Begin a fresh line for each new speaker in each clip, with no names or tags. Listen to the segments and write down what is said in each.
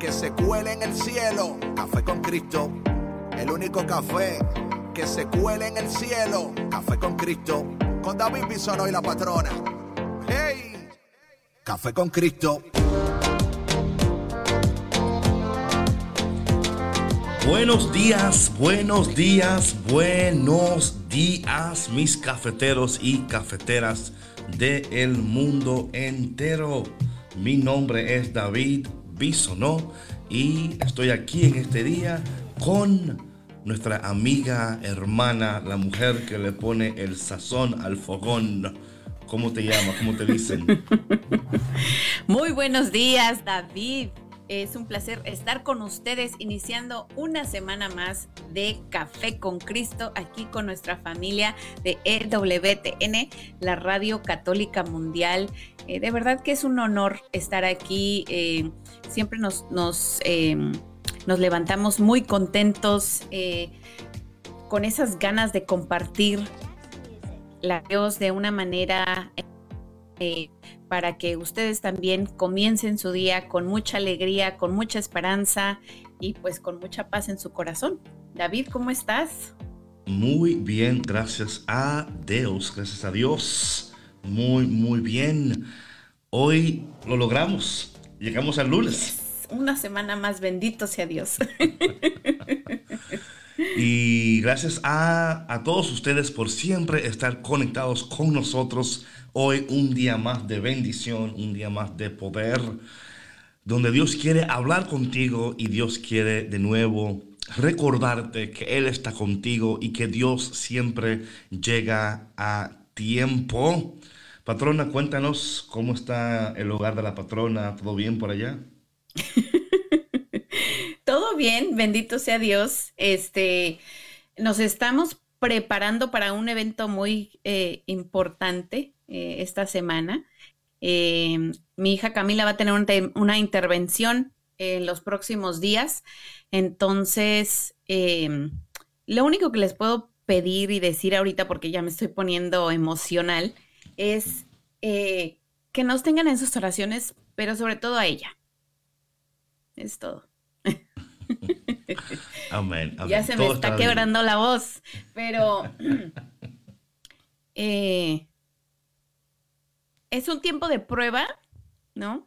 que se cuele en el cielo. Café con Cristo, el único café que se cuele en el cielo. Café con Cristo, con David Bisono y la patrona. ¡Hey! Café con Cristo.
Buenos días, buenos días, buenos días, mis cafeteros y cafeteras del el mundo entero. Mi nombre es David Bisonó y estoy aquí en este día con nuestra amiga, hermana, la mujer que le pone el sazón al fogón. ¿Cómo te llamas? ¿Cómo te dicen?
Muy buenos días, David. Es un placer estar con ustedes iniciando una semana más de Café con Cristo aquí con nuestra familia de EWTN, la Radio Católica Mundial. Eh, de verdad que es un honor estar aquí. Eh, siempre nos, nos, eh, nos, levantamos muy contentos con esas ganas de compartir la Dios de una manera para que ustedes también comiencen su día con mucha alegría, con mucha esperanza y pues con mucha paz en su corazón. David, ¿cómo estás?
Muy bien, gracias a Dios, gracias a Dios. Muy, muy bien. Hoy lo logramos. Llegamos al lunes.
Una semana más, bendito sea Dios.
y gracias a, a todos ustedes por siempre estar conectados con nosotros Hoy un día más de bendición, un día más de poder, donde Dios quiere hablar contigo y Dios quiere de nuevo recordarte que Él está contigo y que Dios siempre llega a tiempo. Patrona, cuéntanos cómo está el hogar de la patrona. ¿Todo bien por allá?
Todo bien, bendito sea Dios. Este, nos estamos preparando para un evento muy eh, importante eh, esta semana. Eh, mi hija Camila va a tener una, intervención en los próximos días. Entonces, em, lo único que les puedo pedir y decir ahorita, porque ya me estoy poniendo emocional, es eh, que nos tengan en sus oraciones, pero sobre todo a ella. Es todo.
amén,
Ya se me está, quebrando la voz, pero es un tiempo de prueba, ¿no?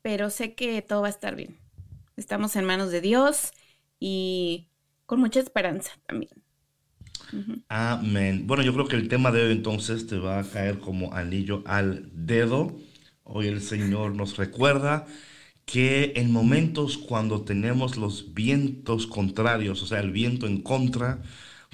Pero sé que todo va a estar bien. Estamos en manos de Dios y con mucha esperanza también.
Amén. Bueno, yo creo que el tema de hoy entonces te va a caer como anillo al dedo. Hoy el Señor nos recuerda que en momentos cuando tenemos los vientos contrarios, o sea, el viento en contra,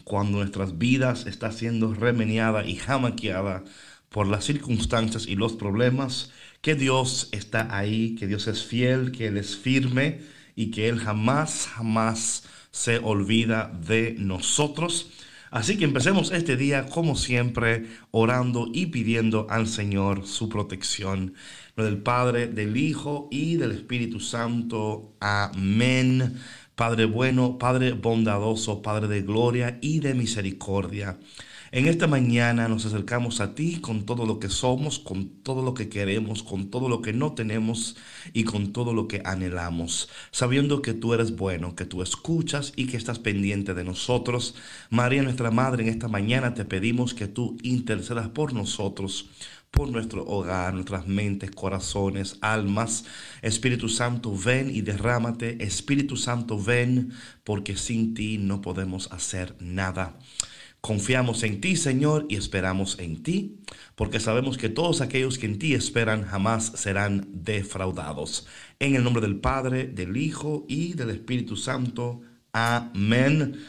cuando nuestras vidas está siendo remeniada y jamaqueada por las circunstancias y los problemas, que Dios está ahí, que Dios es fiel, que Él es firme y que Él jamás, jamás se olvida de nosotros. Así que empecemos este día como siempre orando y pidiendo al Señor su protección. Lo del Padre, del Hijo y del Espíritu Santo. Amén. Padre bueno, Padre bondadoso, Padre de gloria y de misericordia. En esta mañana nos acercamos a ti con todo lo que somos, con todo lo que queremos, con todo lo que no tenemos y con todo lo que anhelamos, sabiendo que tú eres bueno, que tú escuchas y que estás pendiente de nosotros. María, nuestra Madre, en esta mañana te pedimos que tú intercedas por nosotros por nuestro hogar, nuestras mentes, corazones, almas. Espíritu Santo, ven y derrámate. Espíritu Santo, ven, porque sin ti no podemos hacer nada. Confiamos en ti, Señor, y esperamos en ti, porque sabemos que todos aquellos que en ti esperan jamás serán defraudados. En el nombre del Padre, del Hijo y del Espíritu Santo. Amén.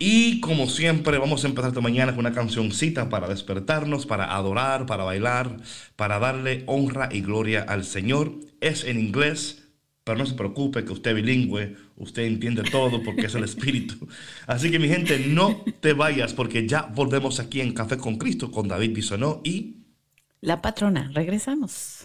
Y como siempre, vamos a empezar esta mañana con una cancioncita para despertarnos, para adorar, para bailar, para darle honra y gloria al Señor. Es en inglés, pero no se preocupe que usted es bilingüe, usted entiende todo porque es el Espíritu. Así que mi gente, no te vayas porque ya volvemos aquí en Café con Cristo con David Bisonó y...
La patrona, regresamos.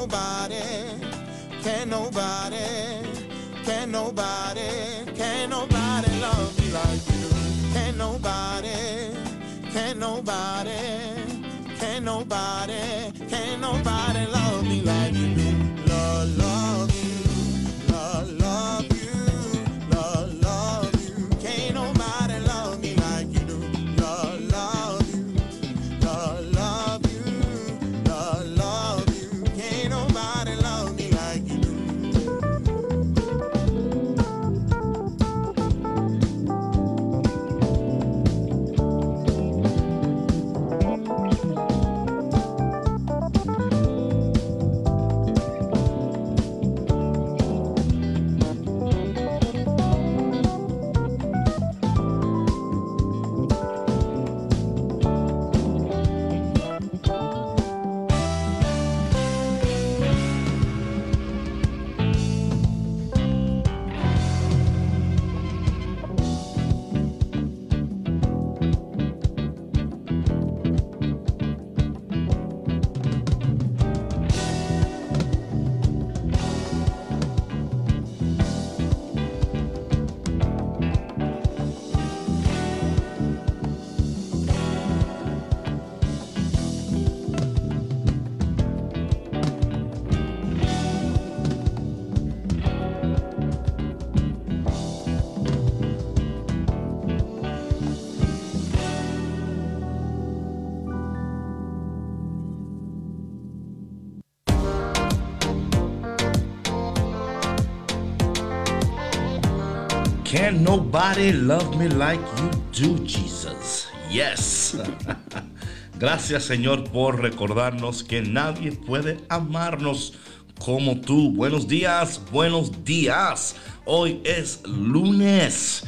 nobody, can nobody, can nobody, can nobody love me like you.
Can nobody, can nobody, can nobody, can nobody love me like you. Love, love.
Do, Jesus? Yes. Gracias Señor por recordarnos que nadie puede amarnos como tú. Buenos días, buenos días. Hoy es lunes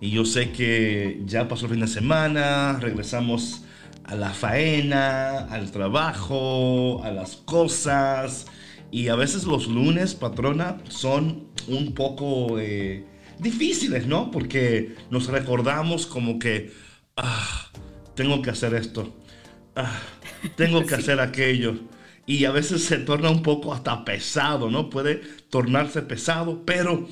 y yo sé que ya pasó el fin de semana, regresamos a la faena, al trabajo, a las cosas. Y a veces los lunes, patrona, son un poco... Eh, difíciles, ¿no? Porque nos recordamos como que, ah, tengo que hacer esto, ah, tengo que hacer aquello. Y a veces se torna un poco hasta pesado, ¿no? Puede tornarse pesado, pero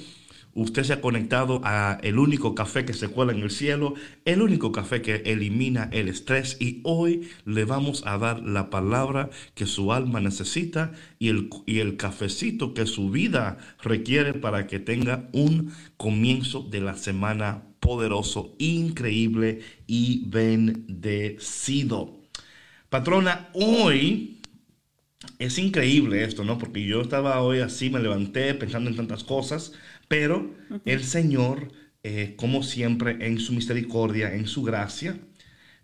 Usted se ha conectado a el único café que se cuela en el cielo, el único café que elimina el estrés y hoy le vamos a dar la palabra que su alma necesita y el, y el cafecito que su vida requiere para que tenga un comienzo de la semana poderoso, increíble y bendecido. Patrona, hoy es increíble esto, ¿no? Porque yo estaba hoy así, me levanté pensando en tantas cosas, pero el Señor, eh, como siempre, en su misericordia, en su gracia,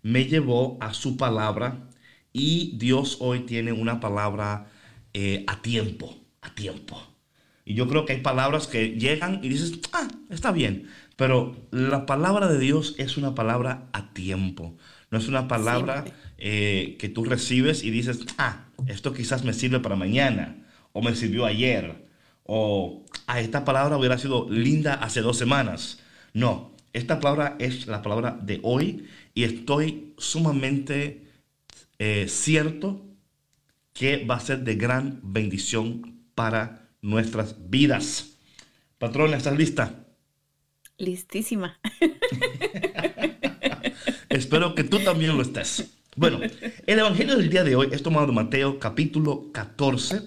me llevó a su palabra y Dios hoy tiene una palabra eh, a tiempo, a tiempo. Y yo creo que hay palabras que llegan y dices, ah, está bien. Pero la palabra de Dios es una palabra a tiempo. No es una palabra eh, que tú recibes y dices, ah, esto quizás me sirve para mañana, o me sirvió ayer, o ah, esta palabra hubiera sido linda hace dos semanas. No, esta palabra es la palabra de hoy y estoy sumamente eh, cierto que va a ser de gran bendición para nuestras vidas. Patrona, ¿estás lista?
Listísima.
Espero que tú también lo estés. Bueno, el Evangelio del día de hoy es tomado de Mateo capítulo 14,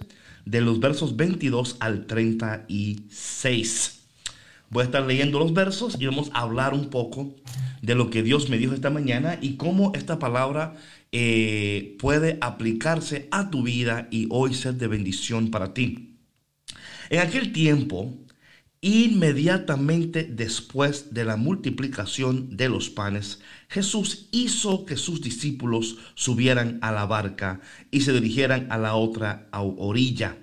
de los versos 22 al 36. Voy a estar leyendo los versos y vamos a hablar un poco de lo que Dios me dijo esta mañana y cómo esta palabra eh, puede aplicarse a tu vida y hoy ser de bendición para ti. En aquel tiempo, Inmediatamente después de la multiplicación de los panes, Jesús hizo que sus discípulos subieran a la barca y se dirigieran a la otra orilla.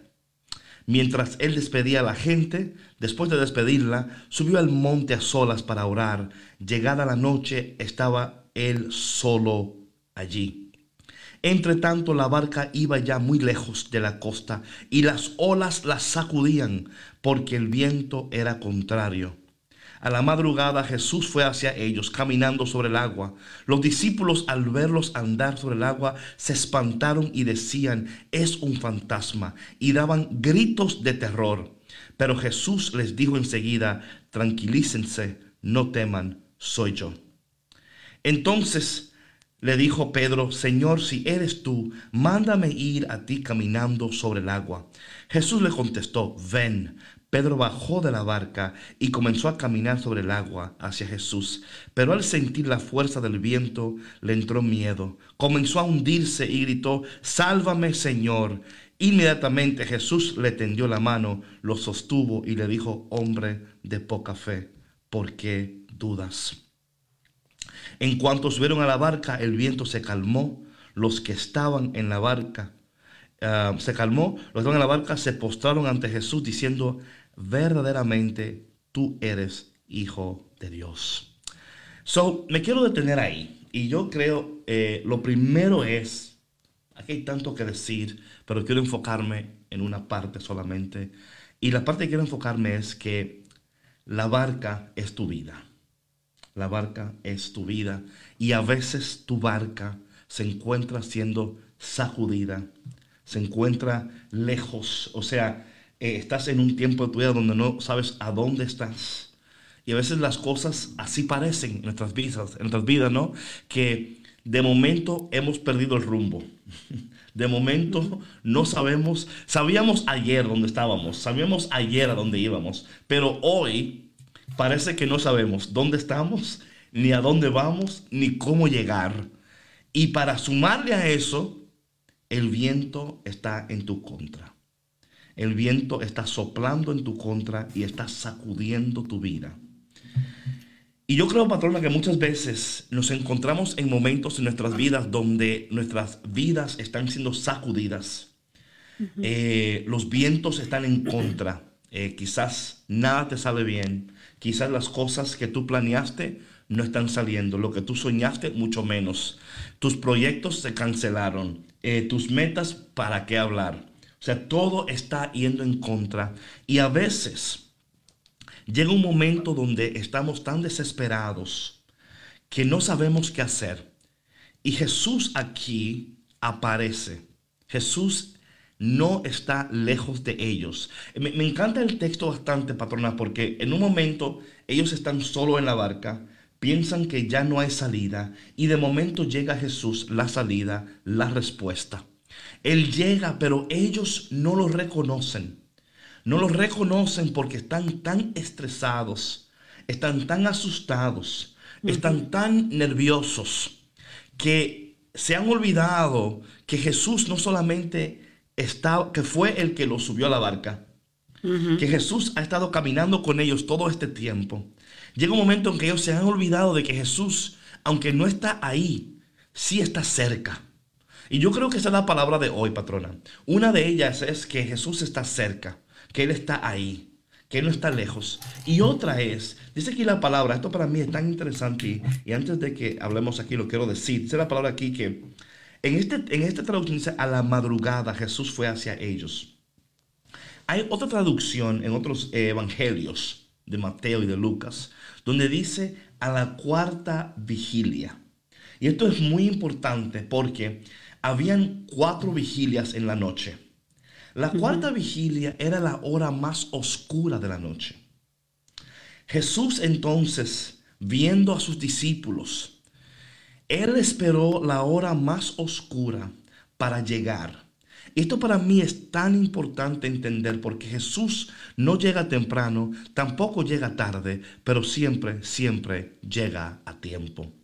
Mientras él despedía a la gente, después de despedirla, subió al monte a solas para orar. Llegada la noche, estaba él solo allí. Entre tanto la barca iba ya muy lejos de la costa y las olas la sacudían porque el viento era contrario. A la madrugada Jesús fue hacia ellos caminando sobre el agua. Los discípulos al verlos andar sobre el agua se espantaron y decían, es un fantasma, y daban gritos de terror. Pero Jesús les dijo enseguida, tranquilícense, no teman, soy yo. Entonces le dijo Pedro, Señor, si eres tú, mándame ir a ti caminando sobre el agua. Jesús le contestó, ven. Pedro bajó de la barca y comenzó a caminar sobre el agua hacia Jesús. Pero al sentir la fuerza del viento, le entró miedo. Comenzó a hundirse y gritó, Sálvame, Señor. Inmediatamente Jesús le tendió la mano, lo sostuvo y le dijo, Hombre de poca fe, ¿por qué dudas? En cuanto subieron a la barca, el viento se calmó. Los que estaban en la barca ah, se calmó. Los que estaban en la barca se postraron ante Jesús diciendo, verdaderamente tú eres hijo de Dios. So, me quiero detener ahí. Y yo creo, eh, lo primero es, aquí hay tanto que decir, pero quiero enfocarme en una parte solamente. Y la parte que quiero enfocarme es que la barca es tu vida. La barca es tu vida y a veces tu barca se encuentra siendo sacudida, se encuentra lejos, o sea, eh, estás en un tiempo de tu vida donde no sabes a dónde estás. Y a veces las cosas así parecen en nuestras vidas, en nuestras vidas, ¿no? Que de momento hemos perdido el rumbo. De momento no sabemos, sabíamos ayer dónde estábamos, sabíamos ayer a dónde íbamos, pero hoy parece que no sabemos dónde estamos, ni a dónde vamos, ni cómo llegar. Y para sumarle a eso, el viento está en tu contra. El viento está soplando en tu contra y está sacudiendo tu vida. Y yo creo, patrona, que muchas veces nos encontramos en momentos en nuestras vidas donde nuestras vidas están siendo sacudidas. Eh, los vientos están en contra. Eh, quizás nada te sale bien. Quizás las cosas que tú planeaste no están saliendo, lo que tú soñaste mucho menos. Tus proyectos se cancelaron, eh, tus metas, ¿para qué hablar? O sea, todo está yendo en contra. Y a veces llega un momento donde estamos tan desesperados que no sabemos qué hacer. Y Jesús aquí aparece. Jesús no está lejos de ellos. Me, me, encanta el texto bastante, patrona, porque en un momento ellos están solo en la barca, piensan que ya no hay salida y de momento llega Jesús, la salida, la respuesta. Él llega, pero ellos no lo reconocen. No lo reconocen porque están tan estresados, están tan asustados, están tan nerviosos que se han olvidado que Jesús no solamente está, que fue el que los subió a la barca, que Jesús ha estado caminando con ellos todo este tiempo. Llega un momento en que ellos se han olvidado de que Jesús, aunque no está ahí, sí está cerca. Y yo creo que esa es la palabra de hoy, patrona. Una de ellas es que Jesús está cerca, que Él está ahí, que Él no está lejos. Y otra es, dice aquí la palabra, esto para mí es tan interesante y, antes de que hablemos aquí lo quiero decir, dice la palabra aquí que en, este, en esta traducción dice a la madrugada Jesús fue hacia ellos. Hay otra traducción en otros evangelios de Mateo y de Lucas, donde dice a la cuarta vigilia. Y esto es muy importante porque habían cuatro vigilias en la noche. La cuarta vigilia era la hora más oscura de la noche. Jesús entonces, viendo a sus discípulos, él esperó la hora más oscura para llegar. Esto para mí es tan importante entender porque Jesús no llega temprano, tampoco llega tarde, pero siempre, siempre llega a tiempo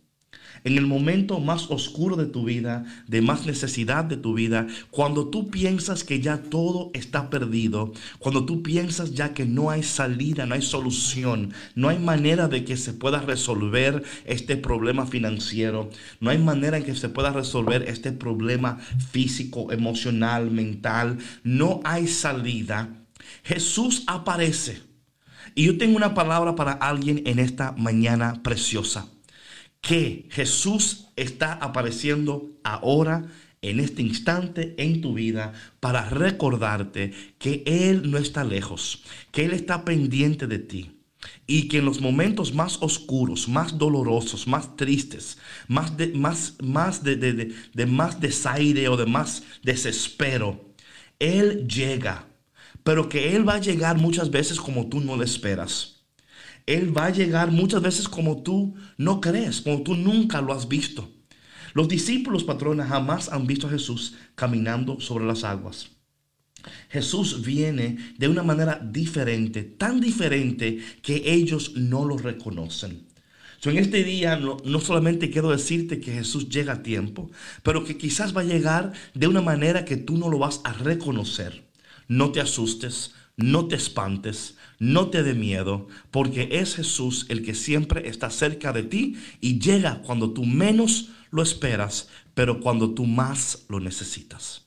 en el momento más oscuro de tu vida, de más necesidad de tu vida, cuando tú piensas que ya todo está perdido, cuando tú piensas ya que no hay salida, no hay solución, no hay manera de que se pueda resolver este problema financiero, no hay manera en que se pueda resolver este problema físico, emocional, mental, no hay salida, Jesús aparece. Y yo tengo una palabra para alguien en esta mañana preciosa que Jesús está apareciendo ahora, en este instante en tu vida, para recordarte que Él no está lejos, que Él está pendiente de ti. Y que en los momentos más oscuros, más dolorosos, más tristes, más de, más, más de, de, de más desaire o de más desespero, Él llega. Pero que Él va a llegar muchas veces como tú no le esperas. Él va a llegar muchas veces como tú no crees, como tú nunca lo has visto. Los discípulos, patrona, jamás han visto a Jesús caminando sobre las aguas. Jesús viene de una manera diferente, tan diferente que ellos no lo reconocen. en este día no, no, solamente quiero decirte que Jesús llega a tiempo, pero que quizás va a llegar de una manera que tú no lo vas a reconocer. No te asustes, no te espantes, no te dé miedo, porque es Jesús el que siempre está cerca de ti y llega cuando tú menos lo esperas, pero cuando tú más lo necesitas.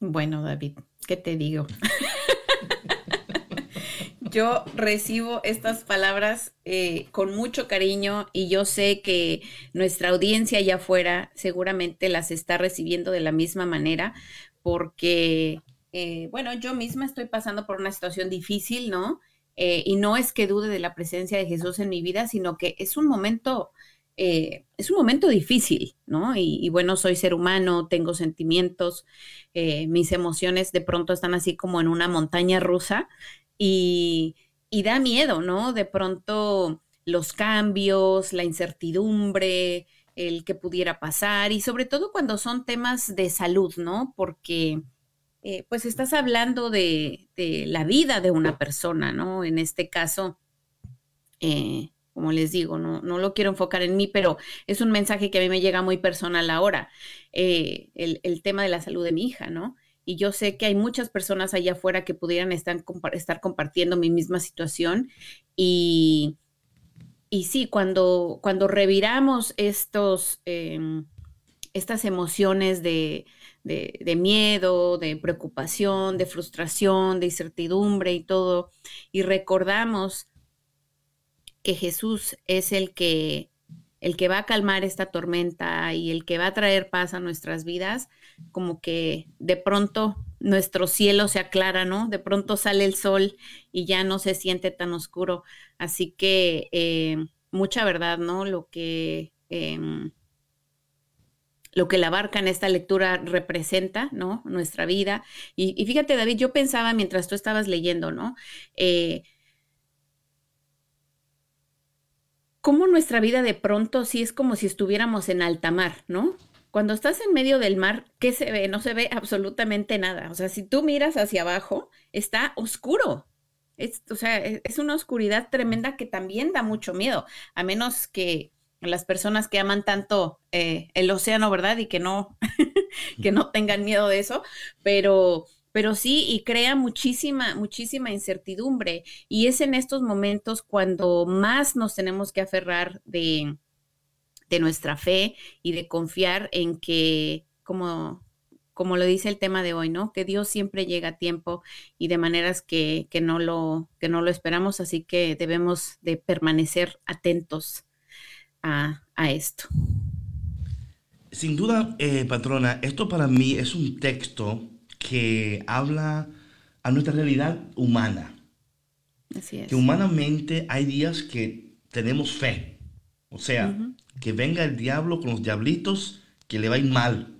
Bueno, David, ¿qué te digo? yo recibo estas palabras eh, con mucho cariño y yo sé que nuestra audiencia allá afuera seguramente las está recibiendo de la misma manera porque eh, bueno, yo misma estoy pasando por una situación difícil, ¿no? Eh, y no es que dude de la presencia de Jesús en mi vida, sino que es un momento, eh, es un momento difícil, ¿no? Y, bueno, soy ser humano, tengo sentimientos, mis emociones de pronto están así como en una montaña rusa y, y da miedo, ¿no? De pronto los cambios, la incertidumbre, el que pudiera pasar y sobre todo cuando son temas de salud, ¿no? Porque eh, pues estás hablando de, la vida de una persona, ¿no? En este caso, eh, como les digo, no, lo quiero enfocar en mí, pero es un mensaje que a mí me llega muy personal ahora, eh, el, tema de la salud de mi hija, ¿no? Y yo sé que hay muchas personas allá afuera que pudieran estar, estar compartiendo mi misma situación y, y sí, cuando, cuando reviramos estos, em, estas emociones de, de, miedo, de preocupación, de frustración, de incertidumbre y todo, y recordamos que Jesús es el que el que va a calmar esta tormenta y el que va a traer paz a nuestras vidas, como que de pronto nuestro cielo se aclara, ¿no? De pronto sale el sol y ya no se siente tan oscuro. Así que eh, mucha verdad, ¿no? Lo que em, lo que la barca en esta lectura representa, ¿no? Nuestra vida. Y, fíjate, David, yo pensaba mientras tú estabas leyendo, ¿no? Eh, cómo nuestra vida de pronto sí es como si estuviéramos en alta mar, ¿no? Cuando estás en medio del mar, ¿qué se ve? No se ve absolutamente nada. O sea, si tú miras hacia abajo, está oscuro. Es, o sea, e, es una oscuridad tremenda que también da mucho miedo, a menos que las personas que aman tanto eh, el océano, ¿verdad? Y que no, que no tengan miedo de eso, pero, pero sí, y crea muchísima, muchísima incertidumbre. Y es en estos momentos cuando más nos tenemos que aferrar de, de nuestra fe y de confiar en que, como, como lo dice el tema de hoy, ¿no? Que Dios siempre llega a tiempo y de maneras que, que, no, lo, que no lo esperamos, así que debemos de permanecer atentos a, esto.
Sin duda, eh, patrona, esto para mí es un texto que habla a nuestra realidad humana.
Así es.
Que humanamente hay días que tenemos fe. O sea, que venga el diablo con los diablitos, que le va a ir mal.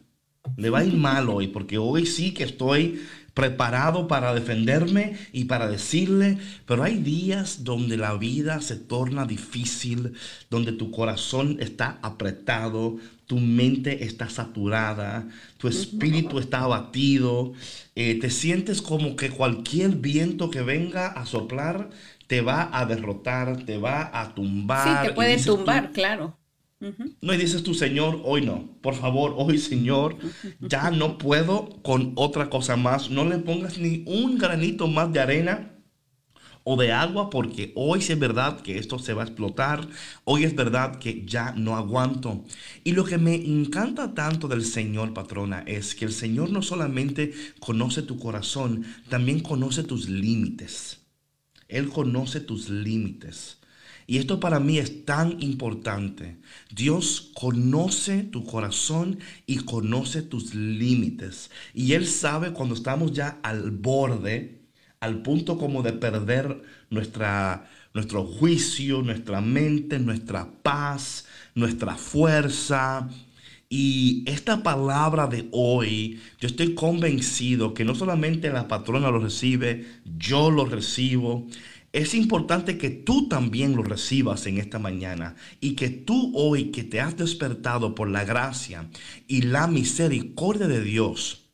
Le va a ir mal hoy, porque hoy sí que estoy preparado para defenderme y para decirle, pero hay días donde la vida se torna difícil, donde tu corazón está apretado, tu mente está saturada, tu espíritu está abatido, eh, te sientes como que cualquier viento que venga a soplar te va a derrotar, te va a tumbar.
Sí, te puede tumbar, claro.
No, y dices tú, Señor, hoy no. Por favor, hoy, Señor, ya no puedo con otra cosa más. No le pongas ni un granito más de arena o de agua, porque hoy sí es verdad que esto se va a explotar. Hoy es verdad que ya no aguanto. Y lo que me encanta tanto del Señor, patrona, es que el Señor no solamente conoce tu corazón, también conoce tus límites. Él conoce tus límites. Y esto para mí es tan importante. Dios conoce tu corazón y conoce tus límites. Y Él sabe cuando estamos ya al borde, al punto como de perder nuestra, nuestro juicio, nuestra mente, nuestra paz, nuestra fuerza. Y esta palabra de hoy, yo estoy convencido que no solamente la patrona lo recibe, yo lo recibo es importante que tú también lo recibas en esta mañana y que tú hoy que te has despertado por la gracia y la misericordia de Dios,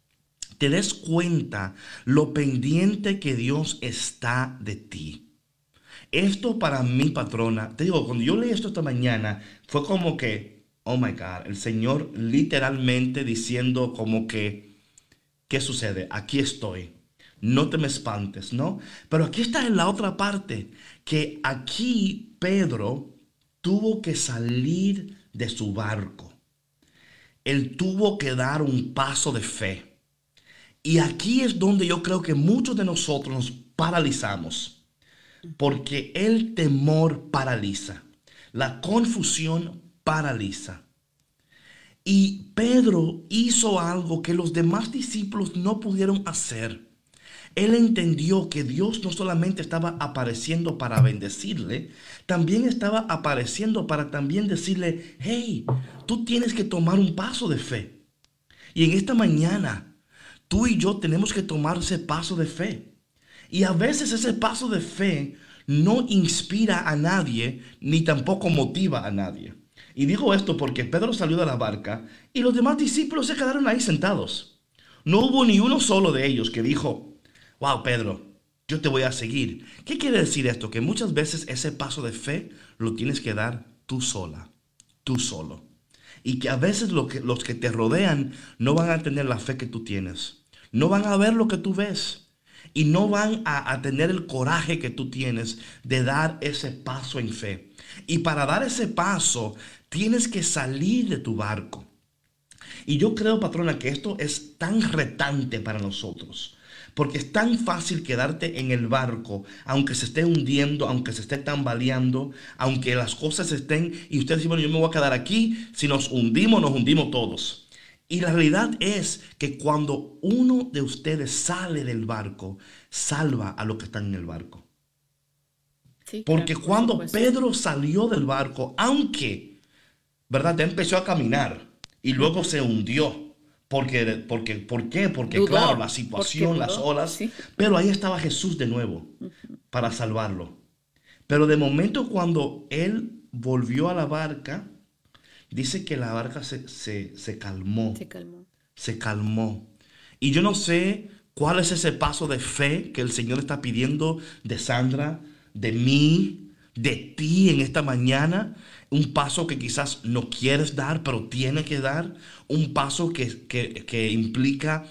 te des cuenta lo pendiente que Dios está de ti. Esto para mi patrona, te digo, cuando yo leí esto esta mañana, fue como que, oh my God, el Señor literalmente diciendo como que, ¿qué sucede? Aquí estoy no te me espantes, ¿no? Pero aquí está en la otra parte, que aquí Pedro tuvo que salir de su barco. Él tuvo que dar un paso de fe. Y aquí es donde yo creo que muchos de nosotros nos paralizamos. Porque el temor paraliza. La confusión paraliza. Y Pedro hizo algo que los demás discípulos no pudieron hacer. Él entendió que Dios no solamente estaba apareciendo para bendecirle, también estaba apareciendo para también decirle, hey, tú tienes que tomar un paso de fe. Y en esta mañana, tú y yo tenemos que tomar ese paso de fe. Y a veces ese paso de fe no inspira a nadie, ni tampoco motiva a nadie. Y digo esto porque Pedro salió de la barca y los demás discípulos se quedaron ahí sentados. No hubo ni uno solo de ellos que dijo, wow, Pedro, yo te voy a seguir. ¿Qué quiere decir esto? Que muchas veces ese paso de fe lo tienes que dar tú sola, tú solo. Y que a veces los que te rodean no van a tener la fe que tú tienes. No van a ver lo que tú ves. Y no van a, a tener el coraje que tú tienes de dar ese paso en fe. Y para dar ese paso tienes que salir de tu barco. Y yo creo, patrona, que esto es tan retante para nosotros. Porque es tan fácil quedarte en el barco, aunque se esté hundiendo, aunque se esté tambaleando, aunque las cosas estén, y usted dice, bueno, yo me voy a quedar aquí, si nos hundimos, nos hundimos todos. Y la realidad es que cuando uno de ustedes sale del barco, salva a los que están en el barco. Porque cuando Pedro salió del barco, aunque, ¿verdad? Empezó a caminar, y luego se hundió. Porque, porque, ¿Por qué? Porque claro, la situación, las olas. Pero ahí estaba Jesús de nuevo para salvarlo. Pero de momento cuando él volvió a la barca, dice que la barca se, se, calmó.
Se calmó.
Se calmó. Y yo no sé cuál es ese paso de fe que el Señor está pidiendo de Sandra, de mí, de ti en esta mañana. Un paso que quizás no quieres dar, pero tiene que dar. Un paso que, que, que implica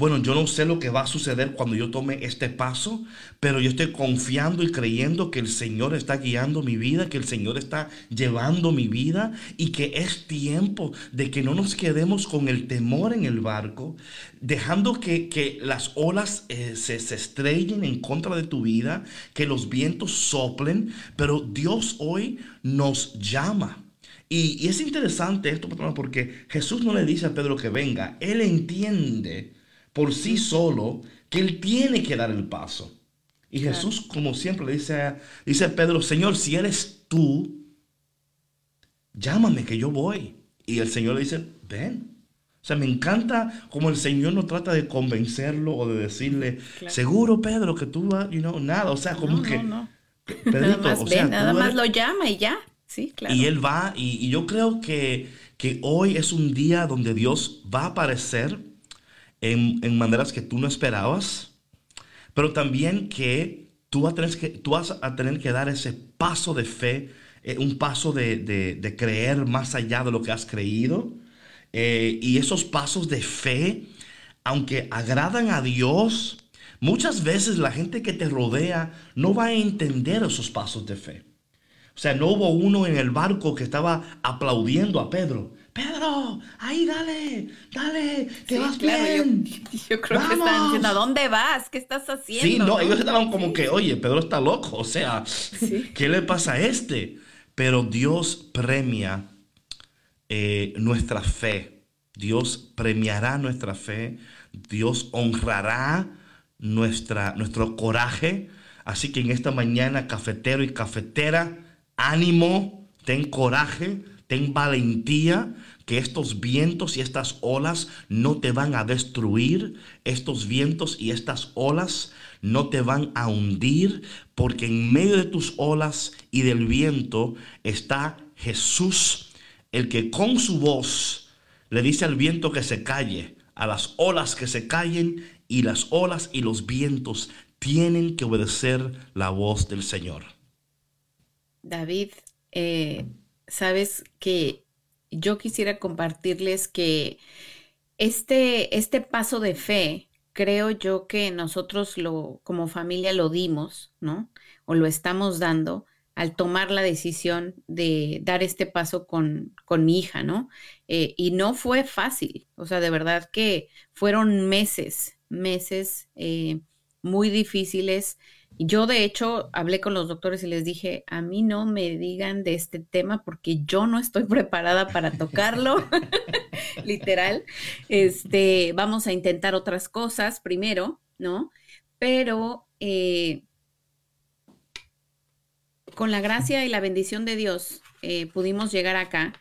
bueno, yo no sé lo que va a suceder cuando yo tome este paso, pero yo estoy confiando y creyendo que el Señor está guiando mi vida, que el Señor está llevando mi vida y que es tiempo de que no nos quedemos con el temor en el barco, dejando que, las olas eh, se, se estrellen en contra de tu vida, que los vientos soplen, pero Dios hoy nos llama. Y, y, es interesante esto, porque Jesús no le dice a Pedro que venga. Él entiende por sí solo que él tiene que dar el paso. Y Jesús, como siempre, le dice, dice a Pedro, Señor, si eres tú, llámame que yo voy. Y el Señor le dice, ven. O sea, me encanta como el Señor no trata de convencerlo o de decirle, seguro Pedro que tú vas, you know, nada. O sea, como que...
No, nada más, nada más lo llama y ya. Sí, claro.
Y él va, y, y yo creo que, que hoy es un día donde Dios va a aparecer en, maneras que tú no esperabas, pero también que tú vas a tener que, dar ese paso de fe, eh, un paso de, creer más allá de lo que has creído. Eh, y esos pasos de fe, aunque agradan a Dios, muchas veces la gente que te rodea no va a entender esos pasos de fe. O sea, no hubo uno en el barco que estaba aplaudiendo a Pedro. Pedro, ahí dale, dale, que vas bien.
Yo, creo que están diciendo, ¿a dónde vas? ¿Qué estás haciendo?
Sí, no, ellos estaban como que, oye, Pedro está loco, o sea, ¿qué le pasa a este? Pero Dios premia eh, nuestra fe, Dios premiará nuestra fe, Dios honrará nuestra, nuestro coraje. Así que en esta mañana, cafetero y cafetera, ánimo, ten coraje, ten valentía, que estos vientos y estas olas no te van a destruir, estos vientos y estas olas no te van a hundir, porque en medio de tus olas y del viento está Jesús, el que con su voz le dice al viento que se calle, a las olas que se callen, y las olas y los vientos tienen que obedecer la voz del Señor.
David, eh, sabes que yo quisiera compartirles que este, este paso de fe, creo yo que nosotros lo, como familia lo dimos, ¿no? O lo estamos dando al tomar la decisión de dar este paso con, con mi hija, ¿no? Eh, y no fue fácil, o sea, de verdad que fueron meses, meses eh, muy difíciles yo de hecho hablé con los doctores y les dije, a mí no me digan de este tema porque yo no estoy preparada para tocarlo, literal. Este, vamos a intentar otras cosas primero, ¿no? Pero eh, con la gracia y la bendición de Dios eh, pudimos llegar acá.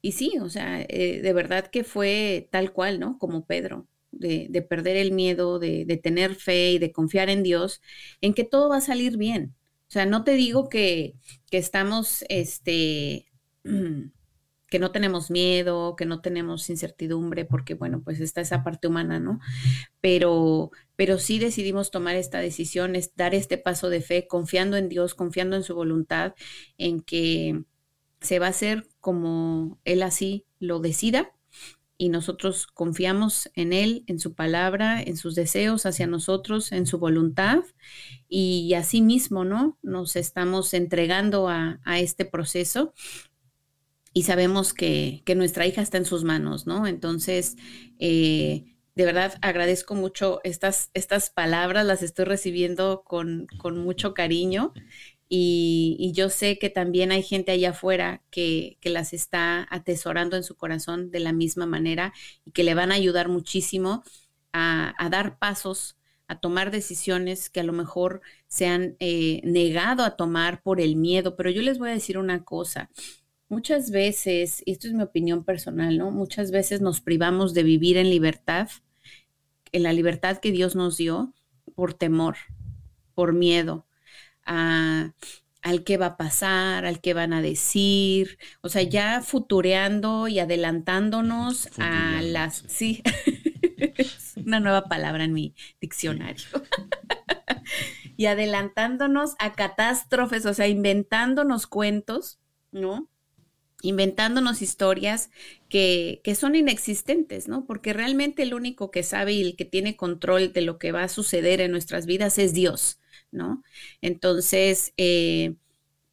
Y sí, o sea, eh, de verdad que fue tal cual, ¿no? Como Pedro de, perder el miedo, de, tener fe y de confiar en Dios, en que todo va a salir bien. O sea, no te digo que, estamos, este, que no tenemos miedo, que no tenemos incertidumbre, porque bueno, pues está esa parte humana, ¿no? Pero, pero sí decidimos tomar esta decisión, es dar este paso de fe, confiando en Dios, confiando en su voluntad, en que se va a hacer como Él así lo decida y nosotros confiamos en Él, en su palabra, en sus deseos hacia nosotros, en su voluntad y así mismo, ¿no? Nos estamos entregando a, este proceso y sabemos que, nuestra hija está en sus manos, ¿no? Entonces, eh, de verdad agradezco mucho estas, estas palabras, las estoy recibiendo con, con mucho cariño y, yo sé que también hay gente allá afuera que, las está atesorando en su corazón de la misma manera y que le van a ayudar muchísimo a, dar pasos, a tomar decisiones que a lo mejor se han eh, negado a tomar por el miedo. Pero yo les voy a decir una cosa, muchas veces, y esto es mi opinión personal, ¿no? Muchas veces nos privamos de vivir en libertad, en la libertad que Dios nos dio, por temor, por miedo a, al que va a pasar, al que van a decir, o sea, ya futureando y adelantándonos a las... Sí, es una nueva palabra en mi diccionario. y adelantándonos a catástrofes, o sea, inventándonos cuentos, ¿no? inventándonos historias que, que, son inexistentes, ¿no? Porque realmente el único que sabe y el que tiene control de lo que va a suceder en nuestras vidas es Dios. ¿No? Entonces, eh,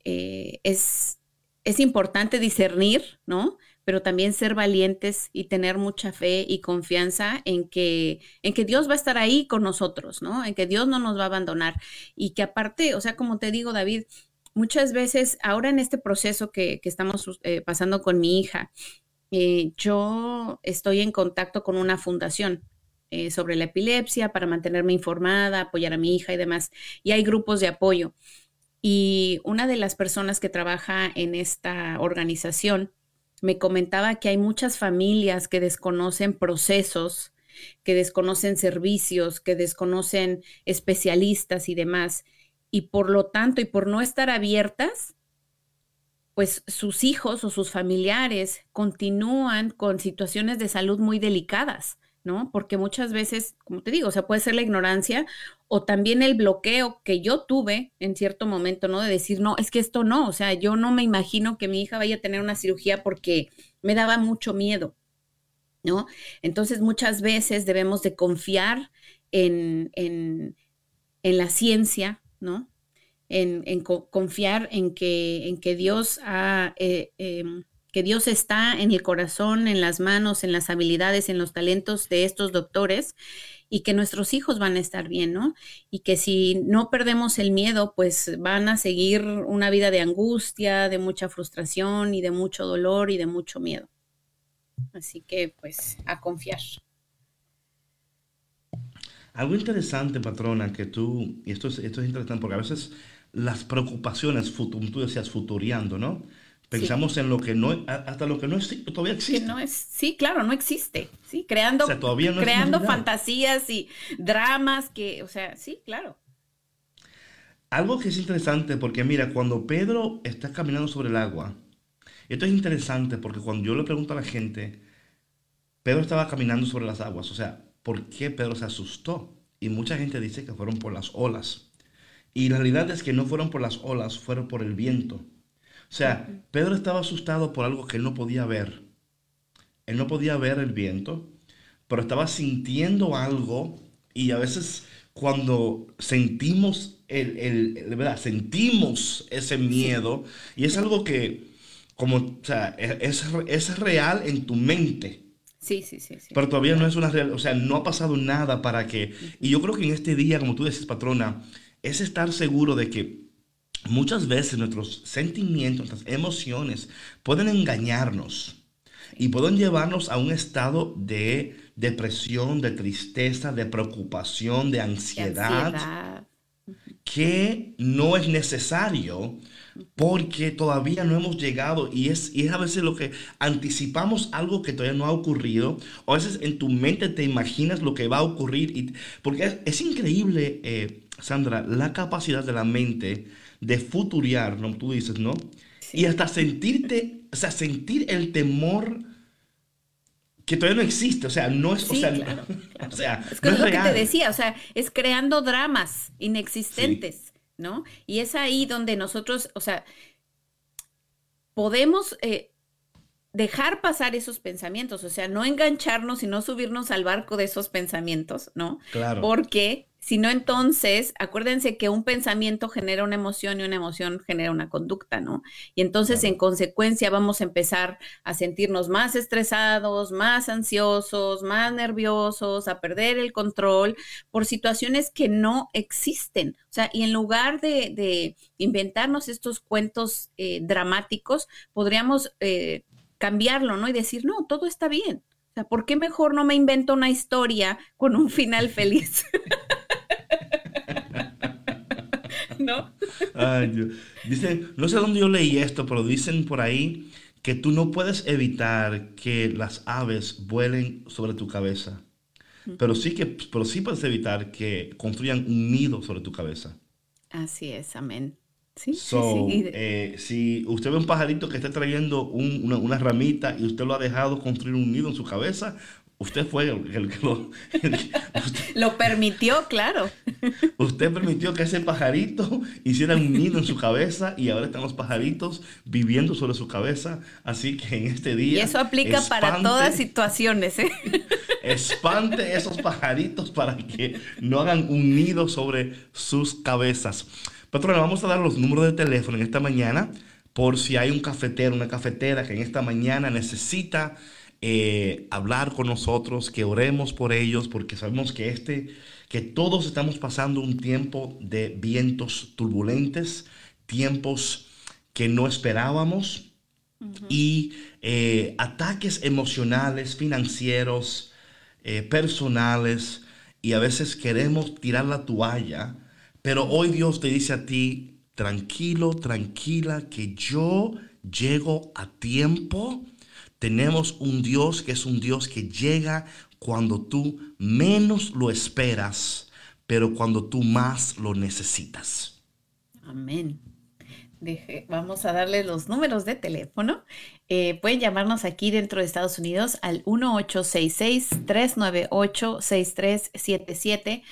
eh, es, es importante discernir, ¿no? Pero también ser valientes y tener mucha fe y confianza en que, en que Dios va a estar ahí con nosotros, ¿no? En que Dios no nos va a abandonar. Y que aparte, o sea, como te digo, David, muchas veces, ahora en este proceso que, estamos eh, pasando con mi hija, yo estoy en contacto con una fundación eh, sobre la epilepsia para mantenerme informada, apoyar a mi hija y demás. Y hay grupos de apoyo. Y una de las personas que trabaja en esta organización me comentaba que hay muchas familias que desconocen procesos, que desconocen servicios, que desconocen especialistas y demás. Y por lo tanto, y por no estar abiertas, pues sus hijos o sus familiares continúan con situaciones de salud muy delicadas. ¿No? Porque muchas veces, como te digo, o sea, puede ser la ignorancia o también el bloqueo que yo tuve en cierto momento, ¿no? De decir, no, es que esto no, o sea, yo no me imagino que mi hija vaya a tener una cirugía porque me daba mucho miedo, ¿no? Entonces, muchas veces debemos de confiar en, en, en la ciencia, ¿no? En, en confiar en que, en que Dios ha... Eh, em, que Dios está en el corazón, en las manos, en las habilidades, en los talentos de estos doctores y que nuestros hijos van a estar bien, ¿no? Y que si no perdemos el miedo, pues van a seguir una vida de angustia, de mucha frustración y de mucho dolor y de mucho miedo. Así que pues a confiar.
Algo interesante, patrona, que tú, y esto es, esto es interesante porque a veces las preocupaciones, tú decías, futuriando, ¿no? Pensamos en lo que no, hasta lo que no existe, todavía existe.
No es, sí, claro, no existe. Sí, creando, creando fantasías y dramas que, o sea, sí, claro.
Algo que es interesante, porque mira, cuando Pedro está caminando sobre el agua, esto es interesante porque cuando yo le pregunto a la gente, Pedro estaba caminando sobre las aguas, o sea, ¿por qué Pedro se asustó? Y mucha gente dice que fueron por las olas. Y la realidad es que no fueron por las olas, fueron por el viento. O sea, Pedro estaba asustado por algo que él no podía ver. Él no podía ver el viento, pero estaba sintiendo algo y a veces cuando sentimos el, verdad, sentimos ese miedo y es algo que como, o sea, es, es real en tu mente.
Sí, sí, sí,
Pero todavía no es una real, o sea, no ha pasado nada para que, y yo creo que en este día, como tú decís, patrona, es estar seguro de que muchas veces nuestros sentimientos, nuestras emociones pueden engañarnos y pueden llevarnos a un estado de depresión, de tristeza, de preocupación, de ansiedad, que no es necesario porque todavía no hemos llegado. Y es, y es a veces lo que anticipamos algo que todavía no ha ocurrido. O a veces en tu mente te imaginas lo que va a ocurrir y, porque es, increíble, eh, Sandra, la capacidad de la mente de futuriar, ¿no? Tú dices, ¿no? Y hasta sentirte, o sea, sentir el temor que todavía no existe, o sea, no es, o sea, o sea,
es, lo que te decía, o sea, es creando dramas inexistentes, ¿no? Y es ahí donde nosotros, o sea, podemos eh, dejar pasar esos pensamientos, o sea, no engancharnos y no subirnos al barco de esos pensamientos, ¿no? Claro. Porque si no, entonces, acuérdense que un pensamiento genera una emoción y una emoción genera una conducta, ¿no? Y entonces, en consecuencia, vamos a empezar a sentirnos más estresados, más ansiosos, más nerviosos, a perder el control por situaciones que no existen. O sea, y en lugar de, inventarnos estos cuentos eh, dramáticos, podríamos eh, cambiarlo, ¿no? Y decir, no, todo está bien. O sea, ¿por qué mejor no me invento una historia con un final feliz?
¿No? Dicen, no sé dónde yo leí esto, pero dicen por ahí que tú no puedes evitar que las aves vuelen sobre tu cabeza, pero sí, que, pero sí puedes evitar que construyan un nido sobre tu cabeza.
Así es, amén. Sí,
eh, si usted ve un pajarito que está trayendo una, una, ramita y usted lo ha dejado construir un nido en su cabeza, Usted fue el, que lo...
lo permitió, claro.
Usted permitió que ese pajarito hiciera un nido en su cabeza y ahora están los pajaritos viviendo sobre su cabeza. Así que en este día...
Y eso aplica para todas situaciones. ¿eh?
Espante esos pajaritos para que no hagan un nido sobre sus cabezas. Patrona, vamos a dar los números de teléfono en esta mañana por si hay un cafetero, una cafetera que en esta mañana necesita eh, hablar con nosotros, que oremos por ellos, porque sabemos que este, que todos estamos pasando un tiempo de vientos turbulentes, tiempos que no esperábamos y eh, ataques emocionales, financieros, eh, personales, y a veces queremos tirar la toalla, pero hoy Dios te dice a ti, tranquilo, tranquila, que yo llego a tiempo tenemos un Dios que es un Dios que llega cuando tú menos lo esperas, pero cuando tú más lo necesitas.
Amén. vamos a darle los números de teléfono. Eh, pueden llamarnos aquí dentro de Estados Unidos al 1866-398-6377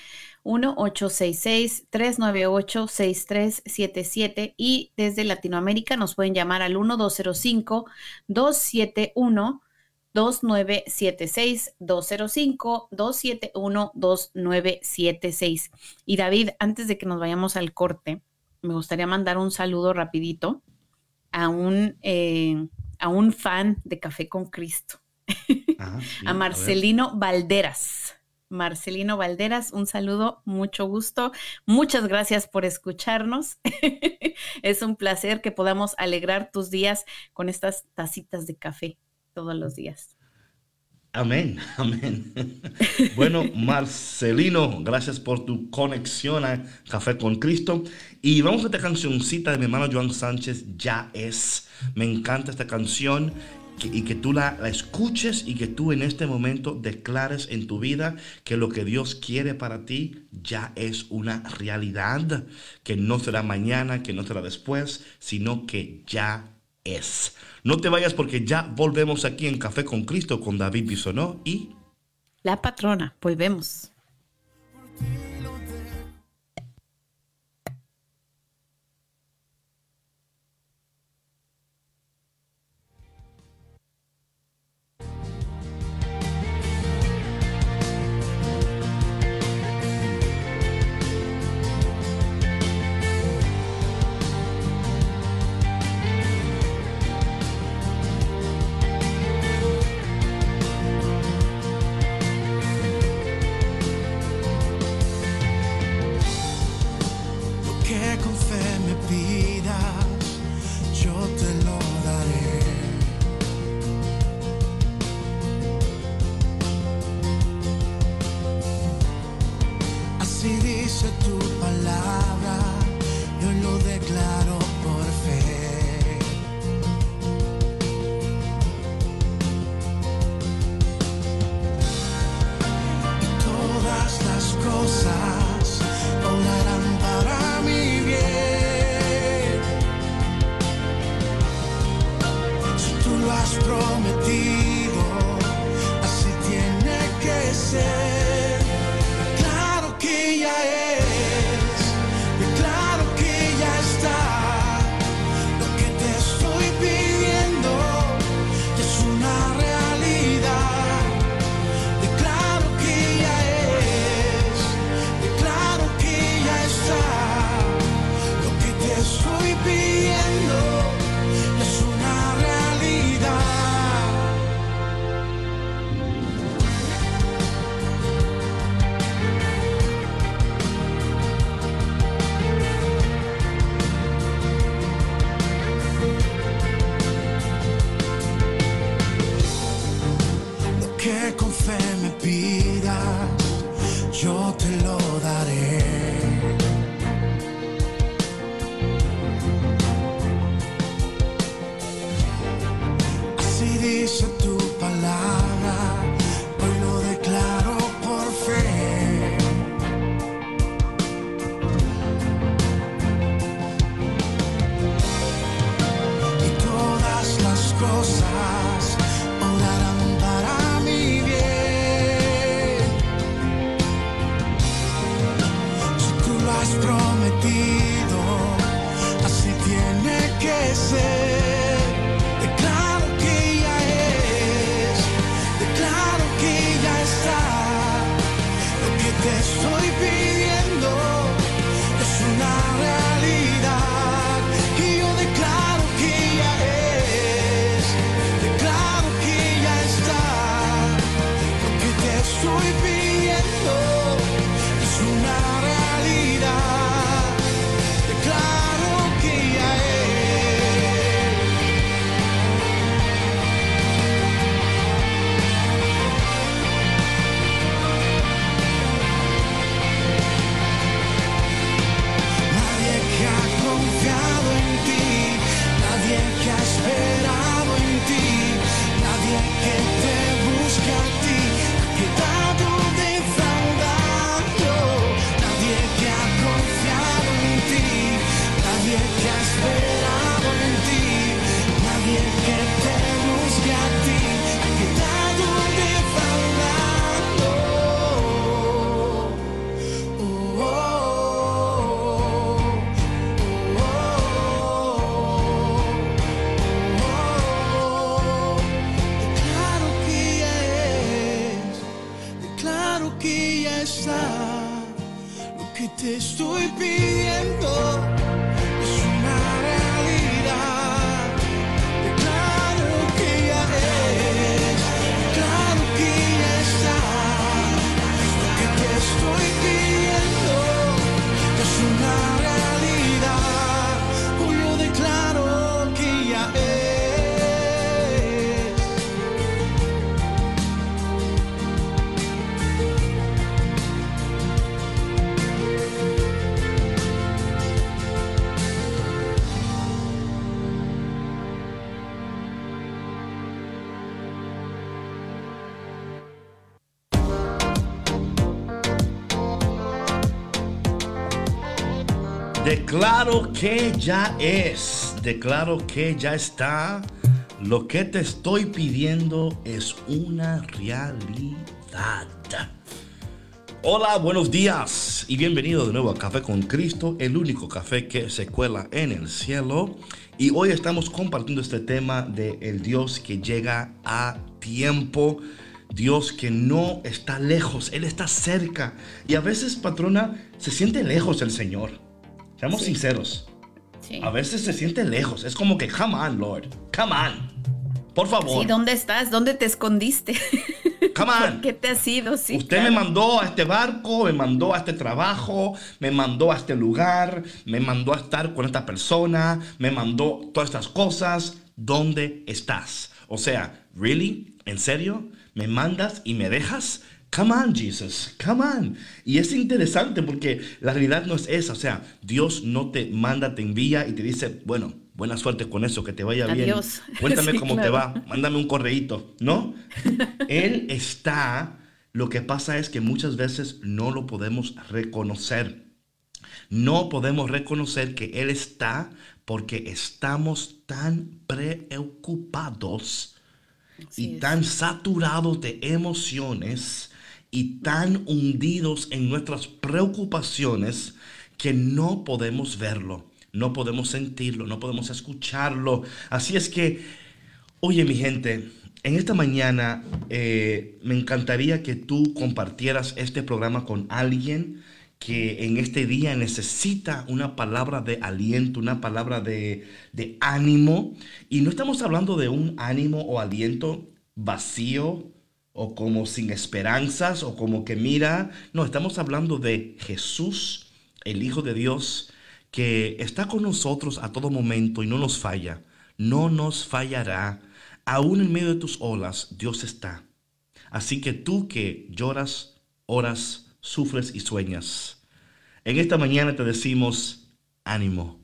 1-866-398-6377 y desde Latinoamérica nos pueden llamar al 1205-271. 2976 205 271 2976. Y David, antes de que nos vayamos al corte, me gustaría mandar un saludo rapidito a un, eh, a un fan de Café con Cristo, ah, a Marcelino Valderas. Marcelino Valderas, un saludo, mucho gusto. Muchas gracias por escucharnos. es un placer que podamos alegrar tus días con estas tacitas de café todos los días.
Amén, amén. Bueno, Marcelino, gracias por tu conexión a Café con Cristo. Y vamos a esta cancioncita de mi hermano Joan Sánchez, Ya es. Me encanta esta canción y que tú la, escuches y que tú en este momento declares en tu vida que lo que Dios quiere para ti ya es una realidad, que no será mañana, que no será después, sino que ya es. No te vayas porque ya volvemos aquí en Café con Cristo con David Bisonó y...
La patrona, volvemos.
destroy Declaro que ya es, declaro que ya está. Lo que te estoy pidiendo es una realidad. Hola, buenos días y bienvenido de nuevo a Café con Cristo, el único café que se cuela en el cielo. Y hoy estamos compartiendo este tema de el Dios que llega a tiempo. Dios que no está lejos, Él está cerca. Y a veces, patrona, se siente lejos el Señor. Seamos sinceros. A veces se siente lejos. Es como que, come on, Lord. Come on. Por favor.
Sí, ¿dónde estás? ¿Dónde te escondiste?
Come on.
¿Qué te ha sido? Sí,
Usted me mandó a este barco, me mandó a este trabajo, me mandó a este lugar, me mandó a estar con esta persona, me mandó todas estas cosas. ¿Dónde estás? O sea, ¿really? ¿En serio? ¿Me mandas y me dejas? Come on, Jesus, come on. Y es interesante porque la realidad no es esa. O sea, Dios no te manda, te envía y te dice, bueno, buena suerte con eso, que te vaya bien. Cuéntame cómo te va, mándame un correíto, ¿no? Él está, lo que pasa es que muchas veces no lo podemos reconocer. No podemos reconocer que Él está porque estamos tan preocupados y tan saturados de emociones y tan hundidos en nuestras preocupaciones que no podemos verlo, no podemos sentirlo, no podemos escucharlo. Así es que, oye mi gente, en esta mañana eh, me encantaría que tú compartieras este programa con alguien que en este día necesita una palabra de aliento, una palabra de, de ánimo. Y no estamos hablando de un ánimo o aliento vacío, o como sin esperanzas o como que mira, no, estamos hablando de Jesús, el Hijo de Dios, que está con nosotros a todo momento y no nos falla, no nos fallará. Aún en medio de tus olas, Dios está. Así que tú que lloras, oras, sufres y sueñas, en esta mañana te decimos, ánimo,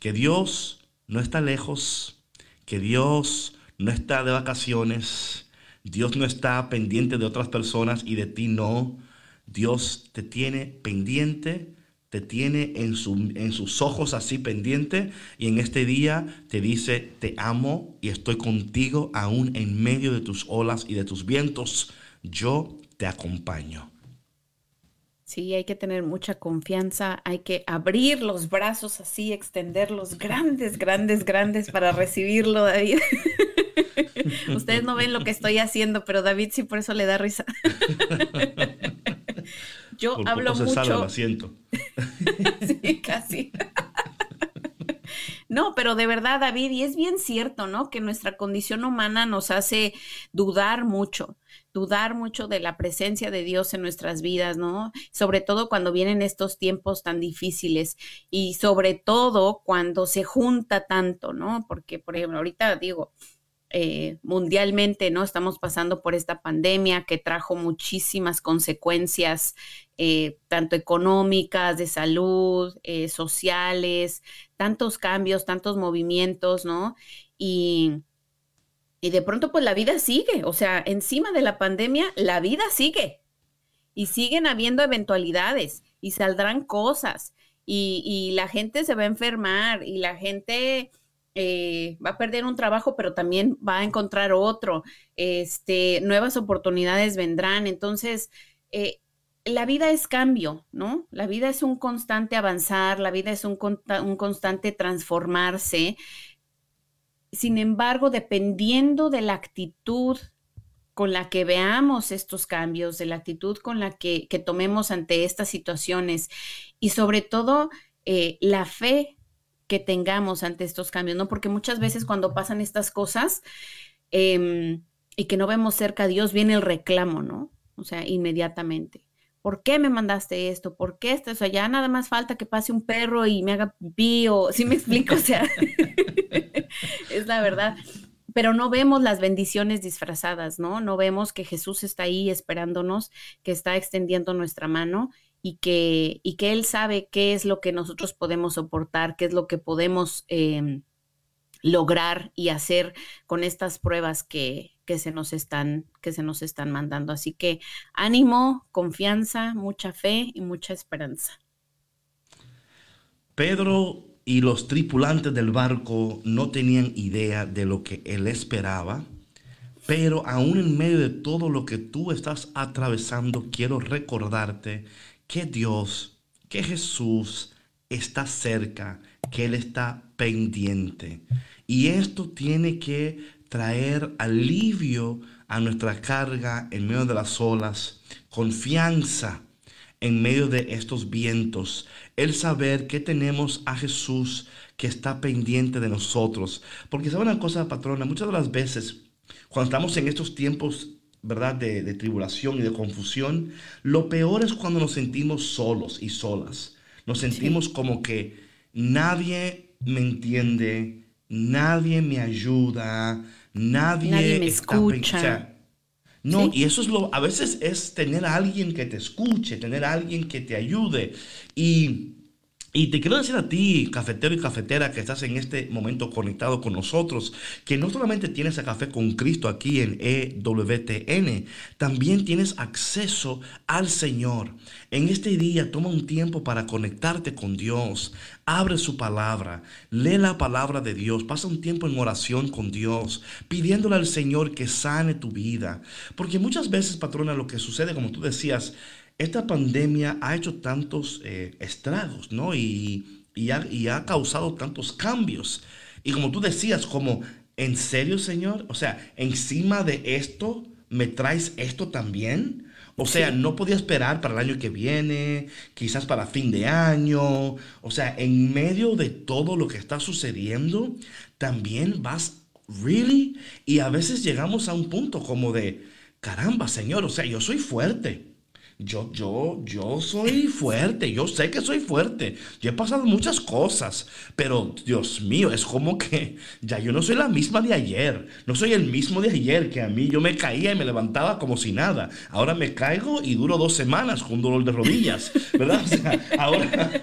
que Dios no está lejos, que Dios no está de vacaciones, Dios no está pendiente de otras personas y de ti no. Dios te tiene pendiente, te tiene en, en sus ojos así pendiente y en este día te dice, te amo y estoy contigo aún en medio de tus olas y de tus vientos. Yo te acompaño.
Sí, hay que tener mucha confianza, hay que abrir los brazos así, extenderlos grandes, grandes, grandes para recibirlo, David. Ustedes no ven lo que estoy haciendo, pero David sí por eso le da risa. Yo hablo mucho.
Se el asiento.
sí, casi. No, pero de verdad, David, y es bien cierto, ¿no? Que nuestra condición humana nos hace dudar mucho, dudar mucho de la presencia de Dios en nuestras vidas, ¿no? Sobre todo cuando vienen estos tiempos tan difíciles y sobre todo cuando se junta tanto, ¿no? Porque, por ejemplo, ahorita digo, eh, mundialmente, ¿no? Estamos pasando por esta pandemia que trajo muchísimas consecuencias, eh, tanto económicas, de salud, eh, sociales, tantos cambios, tantos movimientos, ¿no? Y, y de pronto, pues la vida sigue, o sea, encima de la pandemia, la vida sigue. Y siguen habiendo eventualidades y saldrán cosas y, y la gente se va a enfermar y la gente eh, va a perder un trabajo, pero también va a encontrar otro. Este, nuevas oportunidades vendrán. Entonces, eh, la vida es cambio, ¿no? La vida es un constante avanzar, la vida es un, constante transformarse. Sin embargo, dependiendo de la actitud con la que veamos estos cambios, de la actitud con la que, tomemos ante estas situaciones y sobre todo eh, la fe que tengamos ante estos cambios, ¿no? Porque muchas veces cuando pasan estas cosas em, y que no vemos cerca a Dios, viene el reclamo, ¿no? O sea, inmediatamente. ¿Por qué me mandaste esto? ¿Por qué esto? O sea, ya nada más falta que pase un perro y me haga pipí o, ¿sí me explico? O sea, es la verdad. Pero no vemos las bendiciones disfrazadas, ¿no? No vemos que Jesús está ahí esperándonos, que está extendiendo nuestra mano y que, y que Él sabe qué es lo que nosotros podemos soportar, qué es lo que podemos em, lograr y hacer con estas pruebas que, que, se nos están, que se nos están mandando. Así que ánimo, confianza, mucha fe y mucha esperanza.
Pedro y los tripulantes del barco no tenían idea de lo que él esperaba, pero aún en medio de todo lo que tú estás atravesando, quiero recordarte que Dios, que Jesús está cerca, que Él está pendiente. Y esto tiene que traer alivio a nuestra carga en medio de las olas, confianza en medio de estos vientos, el saber que tenemos a Jesús que está pendiente de nosotros. Porque sabe una cosa, patrona, muchas de las veces cuando estamos en estos tiempos ¿verdad? De, tribulación y de confusión, lo peor es cuando nos sentimos solos y solas. Nos sentimos como que nadie me entiende, nadie me ayuda, nadie,
me escucha.
no, y eso es lo, a veces es tener a alguien que te escuche, tener a alguien que te ayude. Y y te quiero decir a ti, cafetero y cafetera, que estás en este momento conectado con nosotros, que no solamente tienes a Café con Cristo aquí en EWTN, también tienes acceso al Señor. En este día toma un tiempo para conectarte con Dios. Abre su palabra, lee la palabra de Dios, pasa un tiempo en oración con Dios, pidiéndole al Señor que sane tu vida. Porque muchas veces, patrona, lo que sucede, como tú decías, esta pandemia ha hecho tantos eh, estragos, ¿no? Y, ha, causado tantos cambios. Y como tú decías, como, ¿en serio, Señor? O sea, encima de esto, ¿me traes esto también? O sea, no podía esperar para el año que viene, quizás para fin de año. O sea, en medio de todo lo que está sucediendo, también vas, ¿really? Y a veces llegamos a un punto como de, caramba, Señor, o sea, yo soy fuerte. Yo, yo, yo soy fuerte, yo sé que soy fuerte. Yo he pasado muchas cosas, pero Dios mío, es como que ya yo no soy la misma de ayer. No soy el mismo de ayer que a mí yo me caía y me levantaba como si nada. Ahora me caigo y duro dos semanas con dolor de rodillas, ¿verdad? ahora...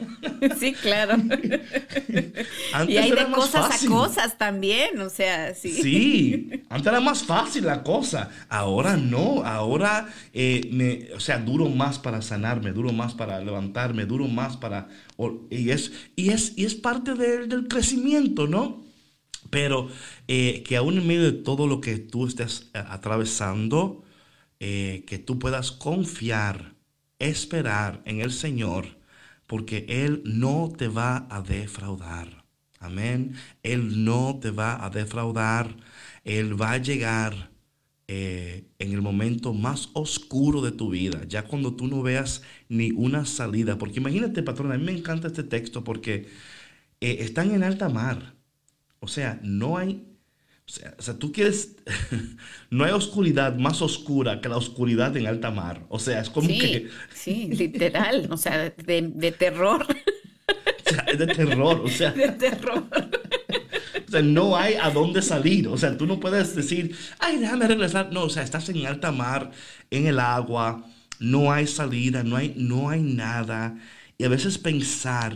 Sí, claro. y hay de cosas a cosas también, o sea, sí.
Sí, antes era más fácil la cosa. Ahora no, ahora eh, me, o sea, duro más para sanarme, duro más para levantarme, duro más para... Y es, y es, y es parte del crecimiento, ¿no? Pero eh, que aún en medio de todo lo que tú estés eh, atravesando, eh, que tú puedas confiar, esperar en el Señor, porque Él no te va a defraudar. Amén. Él no te va a defraudar. Él va a llegar eh, en el momento más oscuro de tu vida, ya cuando tú no veas ni una salida. Porque imagínate, patrón, a mí me encanta este texto porque eh, están en alta mar. O sea, no hay o sea, tú quieres, no hay oscuridad más oscura que la oscuridad en alta mar. O sea, es como que...
Sí, literal, o sea, de, terror.
O sea, es de terror, o sea...
De terror.
O sea, no hay a dónde salir. O sea, tú no puedes decir, ay, déjame regresar. No, o sea, estás en alta mar, en el agua, no hay salida, no hay, no hay nada. Y a veces pensar,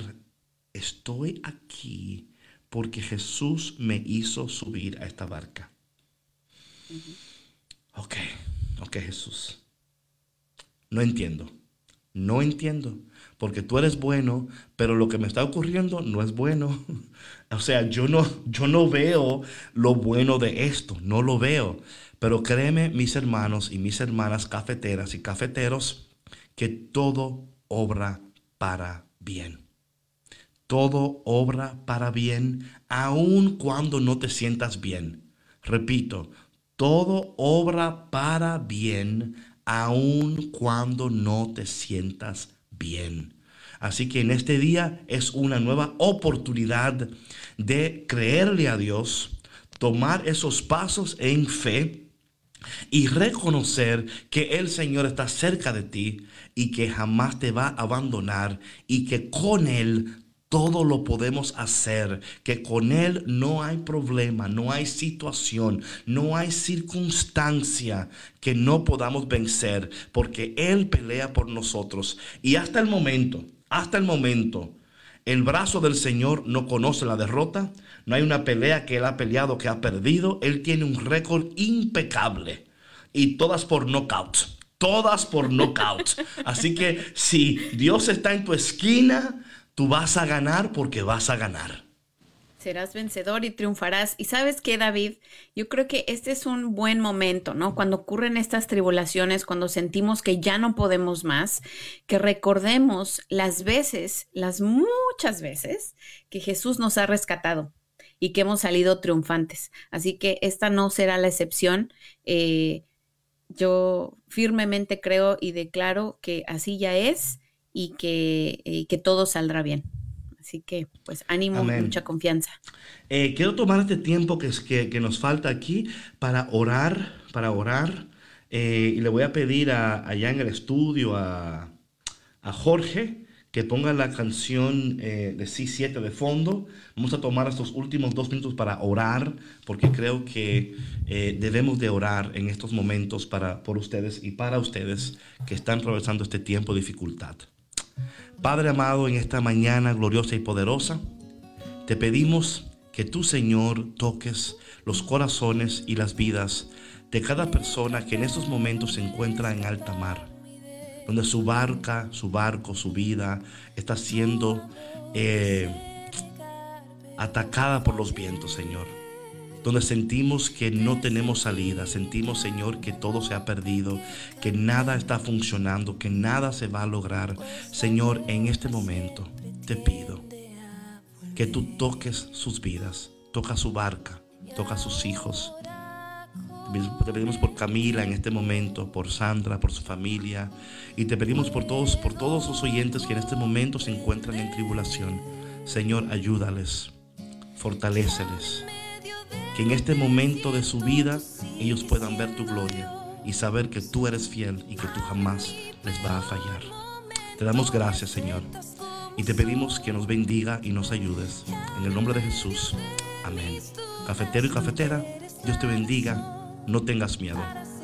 estoy aquí porque Jesús me hizo subir a esta barca. Ok, ok Jesús. No entiendo, no entiendo, porque tú eres bueno, pero lo que me está ocurriendo no es bueno. o sea, yo no, yo no veo lo bueno de esto, no lo veo. Pero créeme, mis hermanos y mis hermanas cafeteras y cafeteros, que todo obra para bien todo obra para bien, aun cuando no te sientas bien. Repito, todo obra para bien, aun cuando no te sientas bien. Así que en este día es una nueva oportunidad de creerle a Dios, tomar esos pasos en fe y reconocer que el Señor está cerca de ti y que jamás te va a abandonar y que con Él todo lo podemos hacer, que con Él no hay problema, no hay situación, no hay circunstancia que no podamos vencer, porque Él pelea por nosotros. Y hasta el momento, hasta el momento, el brazo del Señor no conoce la derrota, no hay una pelea que Él ha peleado que ha perdido, Él tiene un récord impecable y todas por knockout. Todas por knockout. Así que si Dios está en tu esquina, Tú vas a ganar porque vas a ganar.
Serás vencedor y triunfarás. Y sabes qué, David, yo creo que este es un buen momento, ¿no? Cuando ocurren estas tribulaciones, cuando sentimos que ya no podemos más, que recordemos las veces, las muchas veces que Jesús nos ha rescatado y que hemos salido triunfantes. Así que esta no será la excepción. Eh, yo firmemente creo y declaro que así ya es y que, que todo saldrá bien. Así que, pues, ánimo, mucha confianza.
Eh, quiero tomar este tiempo que, que, que, nos falta aquí para orar, para orar. Eh, y le voy a pedir a, allá en el estudio a, a Jorge que ponga la canción eh, de C7 de fondo. Vamos a tomar estos últimos dos minutos para orar, porque creo que debemos de orar en estos momentos para, por ustedes y para ustedes que están atravesando este tiempo de dificultad. Padre amado, en esta mañana gloriosa y poderosa, te pedimos que tú, Señor, toques los corazones y las vidas de cada persona que en estos momentos se encuentra en alta mar, donde su barca, su barco, su vida está siendo eh, atacada por los vientos, Señor donde sentimos que no tenemos salida, sentimos, Señor, que todo se ha perdido, que nada está funcionando, que nada se va a lograr. Señor, en este momento te pido que tú toques sus vidas, toca su barca, toca sus hijos. Te pedimos por Camila en este momento, por Sandra, por su familia, y te pedimos por todos, por todos los oyentes que en este momento se encuentran en tribulación. Señor, ayúdales, fortaléceles que en este momento de su vida ellos puedan ver tu gloria y saber que tú eres fiel y que tú jamás les va a fallar. Te damos gracias, Señor, y te pedimos que nos bendiga y nos ayudes. En el nombre de Jesús. Amén. Cafetero y cafetera, Dios te bendiga. No tengas miedo.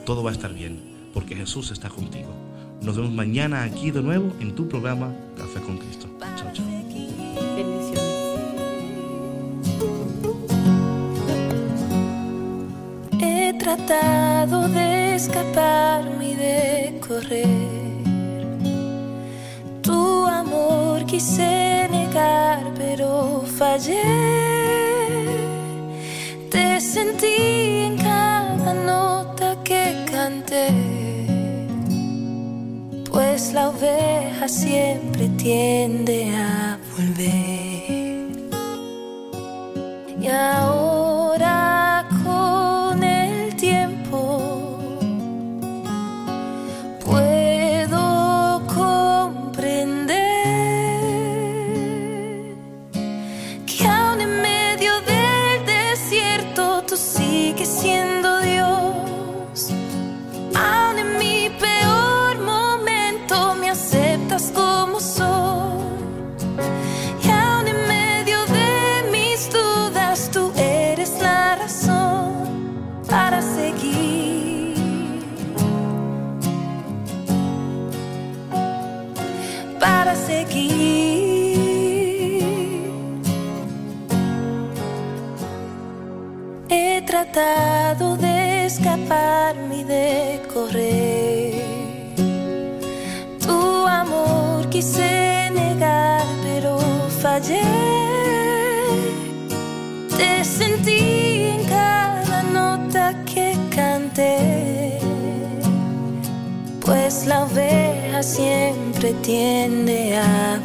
Todo va a estar bien, porque Jesús está contigo. Nos vemos mañana aquí de nuevo en tu programa Café con Cristo.
Tratado de escaparme y de correr. Tu amor quise negar, pero fallé. Te sentí en cada nota que canté. Pues la oveja siempre tiende a volver. Y ahora tratado de escaparme y de correr. Tu amor quise negar, pero fallé. Te sentí en cada nota que canté, pues la oveja siempre tiende a